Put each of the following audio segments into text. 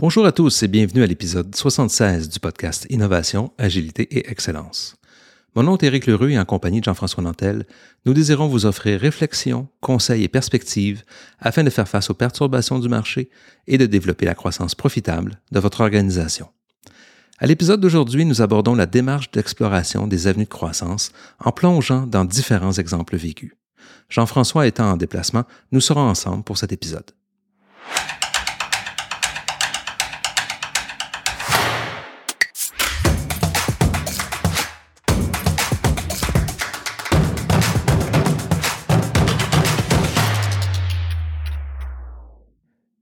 Bonjour à tous et bienvenue à l'épisode 76 du podcast Innovation, Agilité et Excellence. Mon nom est Éric Leroux et en compagnie de Jean-François Nantel, nous désirons vous offrir réflexions, conseils et perspectives afin de faire face aux perturbations du marché et de développer la croissance profitable de votre organisation. À l'épisode d'aujourd'hui, nous abordons la démarche d'exploration des avenues de croissance en plongeant dans différents exemples vécus. Jean-François étant en déplacement, nous serons ensemble pour cet épisode.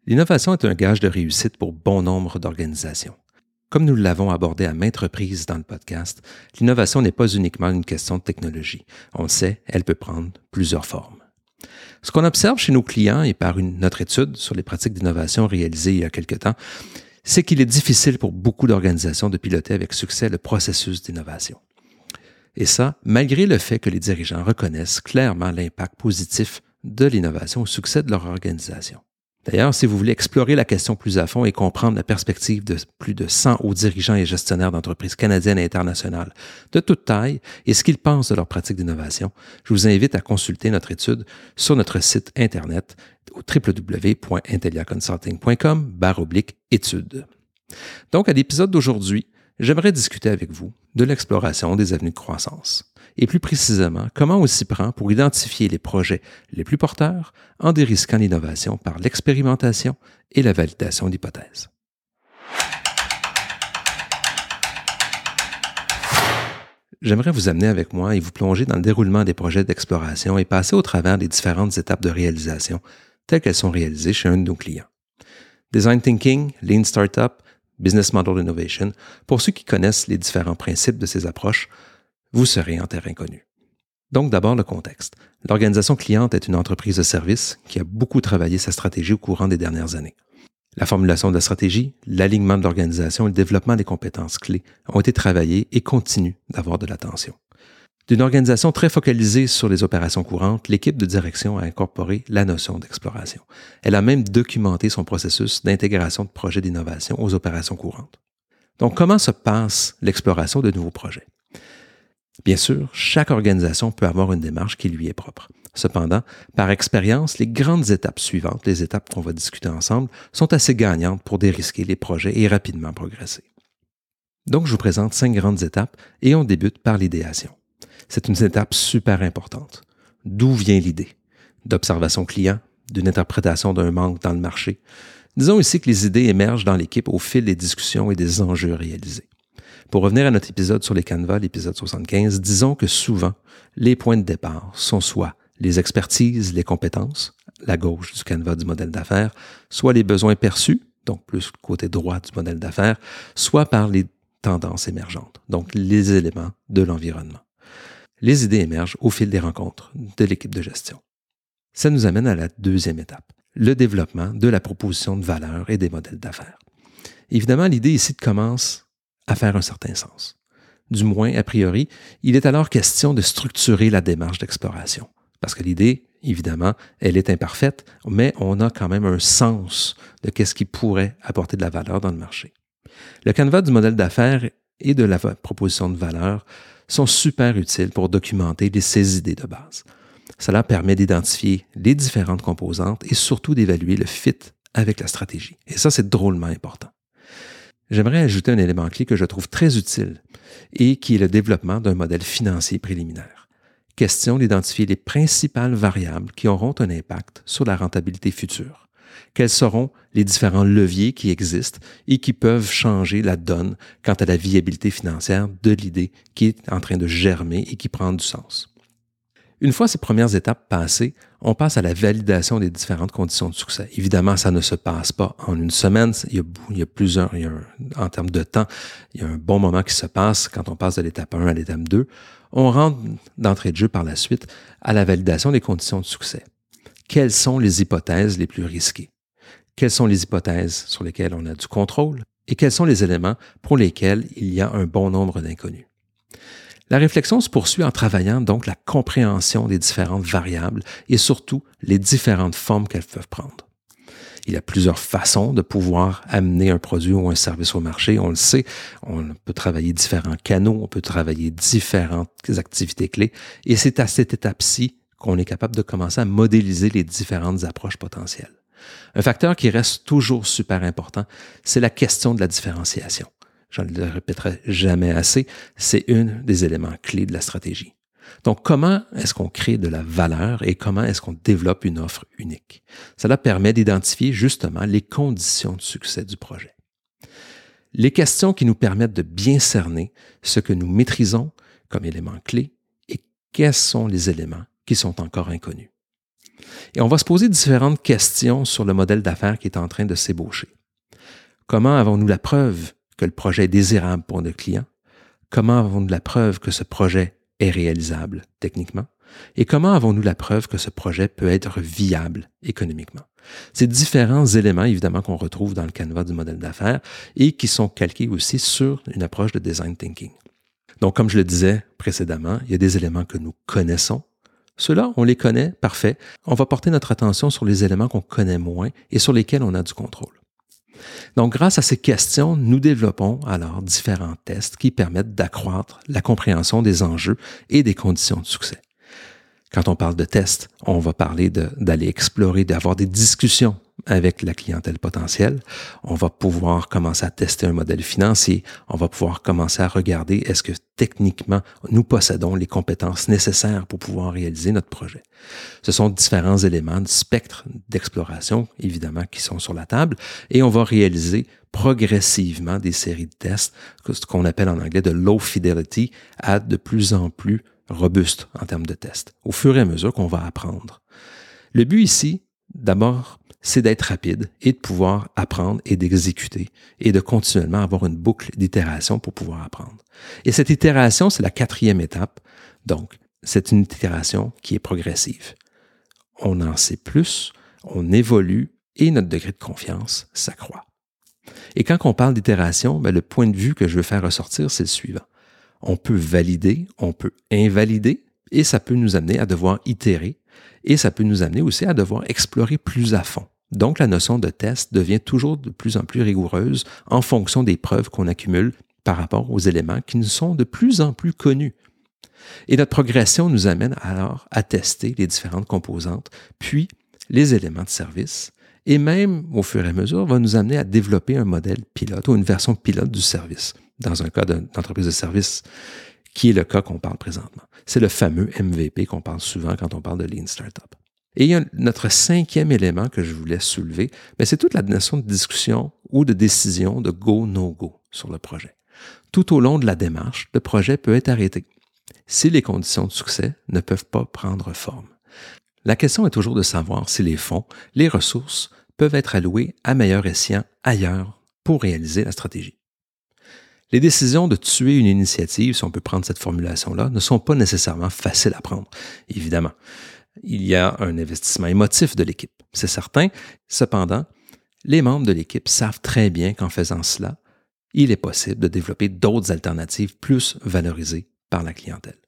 L'innovation est un gage de réussite pour bon nombre d'organisations. Comme nous l'avons abordé à maintes reprises dans le podcast, l'innovation n'est pas uniquement une question de technologie. On le sait, elle peut prendre plusieurs formes. Ce qu'on observe chez nos clients et par une, notre étude sur les pratiques d'innovation réalisée il y a quelque temps, c'est qu'il est difficile pour beaucoup d'organisations de piloter avec succès le processus d'innovation. Et ça, malgré le fait que les dirigeants reconnaissent clairement l'impact positif de l'innovation au succès de leur organisation. D'ailleurs, si vous voulez explorer la question plus à fond et comprendre la perspective de plus de 100 hauts dirigeants et gestionnaires d'entreprises canadiennes et internationales de toute taille et ce qu'ils pensent de leurs pratiques d'innovation, je vous invite à consulter notre étude sur notre site Internet au www.intelliaconsulting.com études. Donc, à l'épisode d'aujourd'hui, j'aimerais discuter avec vous de l'exploration des avenues de croissance et plus précisément comment on s'y prend pour identifier les projets les plus porteurs en dérisquant l'innovation par l'expérimentation et la validation d'hypothèses. J'aimerais vous amener avec moi et vous plonger dans le déroulement des projets d'exploration et passer au travers des différentes étapes de réalisation telles qu'elles sont réalisées chez un de nos clients. Design Thinking, Lean Startup, Business Model Innovation, pour ceux qui connaissent les différents principes de ces approches, vous serez en terrain inconnu. Donc d'abord le contexte. L'organisation cliente est une entreprise de service qui a beaucoup travaillé sa stratégie au courant des dernières années. La formulation de la stratégie, l'alignement de l'organisation et le développement des compétences clés ont été travaillés et continuent d'avoir de l'attention. D'une organisation très focalisée sur les opérations courantes, l'équipe de direction a incorporé la notion d'exploration. Elle a même documenté son processus d'intégration de projets d'innovation aux opérations courantes. Donc, comment se passe l'exploration de nouveaux projets? Bien sûr, chaque organisation peut avoir une démarche qui lui est propre. Cependant, par expérience, les grandes étapes suivantes, les étapes qu'on va discuter ensemble, sont assez gagnantes pour dérisquer les projets et rapidement progresser. Donc, je vous présente cinq grandes étapes et on débute par l'idéation. C'est une étape super importante. D'où vient l'idée? D'observation client, d'une interprétation d'un manque dans le marché. Disons ici que les idées émergent dans l'équipe au fil des discussions et des enjeux réalisés. Pour revenir à notre épisode sur les canevas, l'épisode 75, disons que souvent, les points de départ sont soit les expertises, les compétences, la gauche du canevas du modèle d'affaires, soit les besoins perçus, donc plus côté droit du modèle d'affaires, soit par les tendances émergentes, donc les éléments de l'environnement. Les idées émergent au fil des rencontres de l'équipe de gestion. Ça nous amène à la deuxième étape, le développement de la proposition de valeur et des modèles d'affaires. Évidemment, l'idée ici commence à faire un certain sens. Du moins, a priori, il est alors question de structurer la démarche d'exploration. Parce que l'idée, évidemment, elle est imparfaite, mais on a quand même un sens de qu'est-ce qui pourrait apporter de la valeur dans le marché. Le canevas du modèle d'affaires et de la proposition de valeur sont super utiles pour documenter ces idées de base. Cela permet d'identifier les différentes composantes et surtout d'évaluer le fit avec la stratégie. Et ça, c'est drôlement important j'aimerais ajouter un élément clé que je trouve très utile et qui est le développement d'un modèle financier préliminaire. Question d'identifier les principales variables qui auront un impact sur la rentabilité future. Quels seront les différents leviers qui existent et qui peuvent changer la donne quant à la viabilité financière de l'idée qui est en train de germer et qui prend du sens? Une fois ces premières étapes passées, on passe à la validation des différentes conditions de succès. Évidemment, ça ne se passe pas en une semaine. Il y a, plusieurs, en termes de temps, il y a un bon moment qui se passe quand on passe de l'étape 1 à l'étape 2. On rentre d'entrée de jeu par la suite à la validation des conditions de succès. Quelles sont les hypothèses les plus risquées? Quelles sont les hypothèses sur lesquelles on a du contrôle? Et quels sont les éléments pour lesquels il y a un bon nombre d'inconnus? La réflexion se poursuit en travaillant donc la compréhension des différentes variables et surtout les différentes formes qu'elles peuvent prendre. Il y a plusieurs façons de pouvoir amener un produit ou un service au marché. On le sait, on peut travailler différents canaux, on peut travailler différentes activités clés. Et c'est à cette étape-ci qu'on est capable de commencer à modéliser les différentes approches potentielles. Un facteur qui reste toujours super important, c'est la question de la différenciation. Je ne le répéterai jamais assez, c'est un des éléments clés de la stratégie. Donc, comment est-ce qu'on crée de la valeur et comment est-ce qu'on développe une offre unique? Cela permet d'identifier justement les conditions de succès du projet. Les questions qui nous permettent de bien cerner ce que nous maîtrisons comme éléments clés et quels sont les éléments qui sont encore inconnus. Et on va se poser différentes questions sur le modèle d'affaires qui est en train de s'ébaucher. Comment avons-nous la preuve que le projet est désirable pour nos clients? Comment avons-nous la preuve que ce projet est réalisable techniquement? Et comment avons-nous la preuve que ce projet peut être viable économiquement? Ces différents éléments, évidemment, qu'on retrouve dans le canevas du modèle d'affaires et qui sont calqués aussi sur une approche de design thinking. Donc, comme je le disais précédemment, il y a des éléments que nous connaissons. Ceux-là, on les connaît, parfait. On va porter notre attention sur les éléments qu'on connaît moins et sur lesquels on a du contrôle. Donc, grâce à ces questions, nous développons alors différents tests qui permettent d'accroître la compréhension des enjeux et des conditions de succès. Quand on parle de tests, on va parler d'aller explorer, d'avoir des discussions avec la clientèle potentielle. On va pouvoir commencer à tester un modèle financier. On va pouvoir commencer à regarder est-ce que techniquement nous possédons les compétences nécessaires pour pouvoir réaliser notre projet. Ce sont différents éléments du spectre d'exploration, évidemment, qui sont sur la table et on va réaliser progressivement des séries de tests, ce qu'on appelle en anglais de low fidelity, à de plus en plus robuste en termes de tests, au fur et à mesure qu'on va apprendre. Le but ici, d'abord, c'est d'être rapide et de pouvoir apprendre et d'exécuter et de continuellement avoir une boucle d'itération pour pouvoir apprendre. Et cette itération, c'est la quatrième étape. Donc, c'est une itération qui est progressive. On en sait plus, on évolue et notre degré de confiance s'accroît. Et quand on parle d'itération, ben, le point de vue que je veux faire ressortir, c'est le suivant on peut valider, on peut invalider, et ça peut nous amener à devoir itérer, et ça peut nous amener aussi à devoir explorer plus à fond. Donc la notion de test devient toujours de plus en plus rigoureuse en fonction des preuves qu'on accumule par rapport aux éléments qui nous sont de plus en plus connus. Et notre progression nous amène alors à tester les différentes composantes, puis les éléments de service, et même au fur et à mesure va nous amener à développer un modèle pilote ou une version pilote du service dans un cas d'entreprise de service, qui est le cas qu'on parle présentement. C'est le fameux MVP qu'on parle souvent quand on parle de Lean Startup. Et il y notre cinquième élément que je voulais soulever, mais c'est toute la notion de discussion ou de décision de go, no go sur le projet. Tout au long de la démarche, le projet peut être arrêté si les conditions de succès ne peuvent pas prendre forme. La question est toujours de savoir si les fonds, les ressources peuvent être alloués à meilleur escient ailleurs pour réaliser la stratégie. Les décisions de tuer une initiative, si on peut prendre cette formulation-là, ne sont pas nécessairement faciles à prendre, évidemment. Il y a un investissement émotif de l'équipe, c'est certain. Cependant, les membres de l'équipe savent très bien qu'en faisant cela, il est possible de développer d'autres alternatives plus valorisées par la clientèle.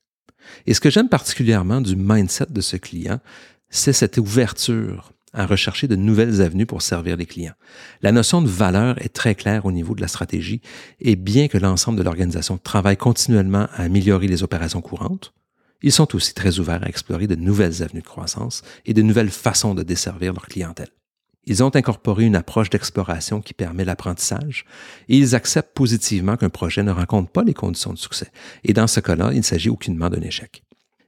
Et ce que j'aime particulièrement du mindset de ce client, c'est cette ouverture à rechercher de nouvelles avenues pour servir les clients. La notion de valeur est très claire au niveau de la stratégie et bien que l'ensemble de l'organisation travaille continuellement à améliorer les opérations courantes, ils sont aussi très ouverts à explorer de nouvelles avenues de croissance et de nouvelles façons de desservir leur clientèle. Ils ont incorporé une approche d'exploration qui permet l'apprentissage et ils acceptent positivement qu'un projet ne rencontre pas les conditions de succès. Et dans ce cas-là, il ne s'agit aucunement d'un échec.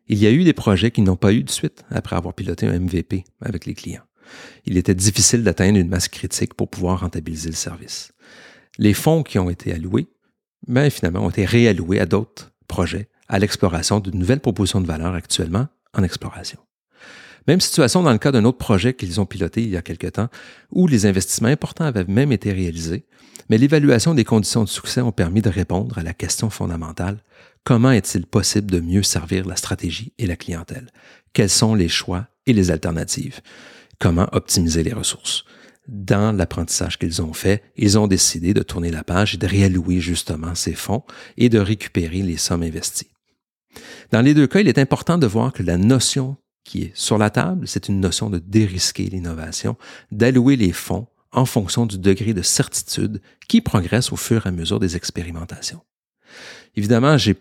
Il y a eu des projets qui n'ont pas eu de suite après avoir piloté un MVP avec les clients il était difficile d'atteindre une masse critique pour pouvoir rentabiliser le service. Les fonds qui ont été alloués, ben, finalement, ont été réalloués à d'autres projets, à l'exploration de nouvelles propositions de valeur actuellement en exploration. Même situation dans le cas d'un autre projet qu'ils ont piloté il y a quelque temps, où les investissements importants avaient même été réalisés, mais l'évaluation des conditions de succès ont permis de répondre à la question fondamentale comment est-il possible de mieux servir la stratégie et la clientèle? Quels sont les choix et les alternatives? Comment optimiser les ressources. Dans l'apprentissage qu'ils ont fait, ils ont décidé de tourner la page et de réallouer justement ces fonds et de récupérer les sommes investies. Dans les deux cas, il est important de voir que la notion qui est sur la table, c'est une notion de dérisquer l'innovation, d'allouer les fonds en fonction du degré de certitude qui progresse au fur et à mesure des expérimentations. Évidemment, j'ai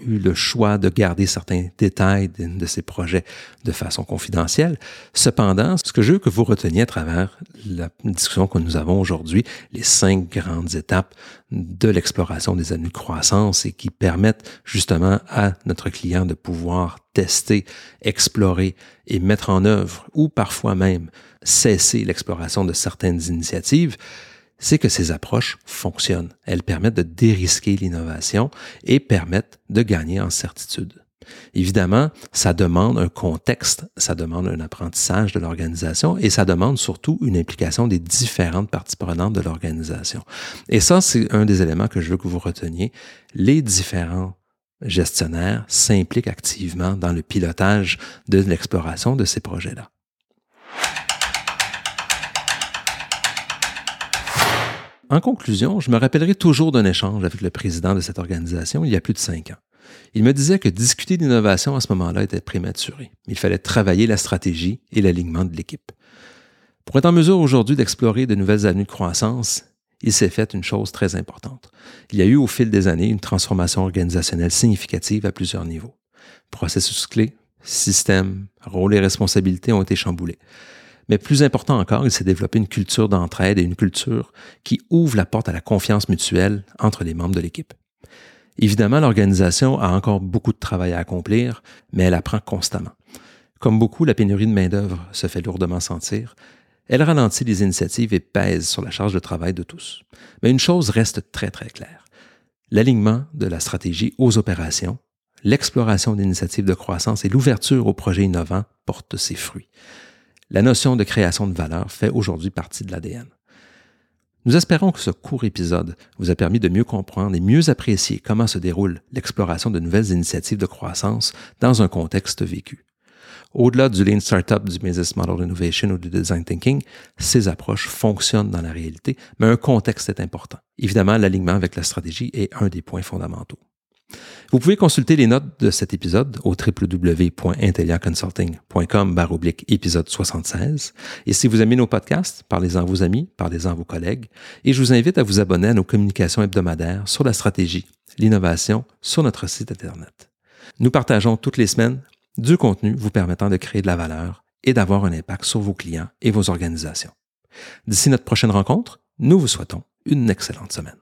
eu le choix de garder certains détails de, ces projets de façon confidentielle. Cependant, ce que je veux que vous reteniez à travers la discussion que nous avons aujourd'hui, les cinq grandes étapes de l'exploration des avenues de croissance et qui permettent justement à notre client de pouvoir tester, explorer et mettre en œuvre ou parfois même cesser l'exploration de certaines initiatives, c'est que ces approches fonctionnent. Elles permettent de dérisquer l'innovation et permettent de gagner en certitude. Évidemment, ça demande un contexte, ça demande un apprentissage de l'organisation et ça demande surtout une implication des différentes parties prenantes de l'organisation. Et ça, c'est un des éléments que je veux que vous reteniez. Les différents gestionnaires s'impliquent activement dans le pilotage de l'exploration de ces projets-là. En conclusion, je me rappellerai toujours d'un échange avec le président de cette organisation il y a plus de cinq ans. Il me disait que discuter d'innovation à ce moment-là était prématuré. Il fallait travailler la stratégie et l'alignement de l'équipe. Pour être en mesure aujourd'hui d'explorer de nouvelles avenues de croissance, il s'est fait une chose très importante. Il y a eu au fil des années une transformation organisationnelle significative à plusieurs niveaux. Processus clés, systèmes, rôles et responsabilités ont été chamboulés. Mais plus important encore, il s'est développé une culture d'entraide et une culture qui ouvre la porte à la confiance mutuelle entre les membres de l'équipe. Évidemment, l'organisation a encore beaucoup de travail à accomplir, mais elle apprend constamment. Comme beaucoup, la pénurie de main-d'œuvre se fait lourdement sentir. Elle ralentit les initiatives et pèse sur la charge de travail de tous. Mais une chose reste très très claire. L'alignement de la stratégie aux opérations, l'exploration d'initiatives de croissance et l'ouverture aux projets innovants portent ses fruits. La notion de création de valeur fait aujourd'hui partie de l'ADN. Nous espérons que ce court épisode vous a permis de mieux comprendre et mieux apprécier comment se déroule l'exploration de nouvelles initiatives de croissance dans un contexte vécu. Au-delà du Lean Startup, du Business Model Innovation ou du Design Thinking, ces approches fonctionnent dans la réalité, mais un contexte est important. Évidemment, l'alignement avec la stratégie est un des points fondamentaux. Vous pouvez consulter les notes de cet épisode au www.intelliaconsulting.com épisode 76. Et si vous aimez nos podcasts, parlez-en à vos amis, parlez-en à vos collègues. Et je vous invite à vous abonner à nos communications hebdomadaires sur la stratégie, l'innovation sur notre site Internet. Nous partageons toutes les semaines du contenu vous permettant de créer de la valeur et d'avoir un impact sur vos clients et vos organisations. D'ici notre prochaine rencontre, nous vous souhaitons une excellente semaine.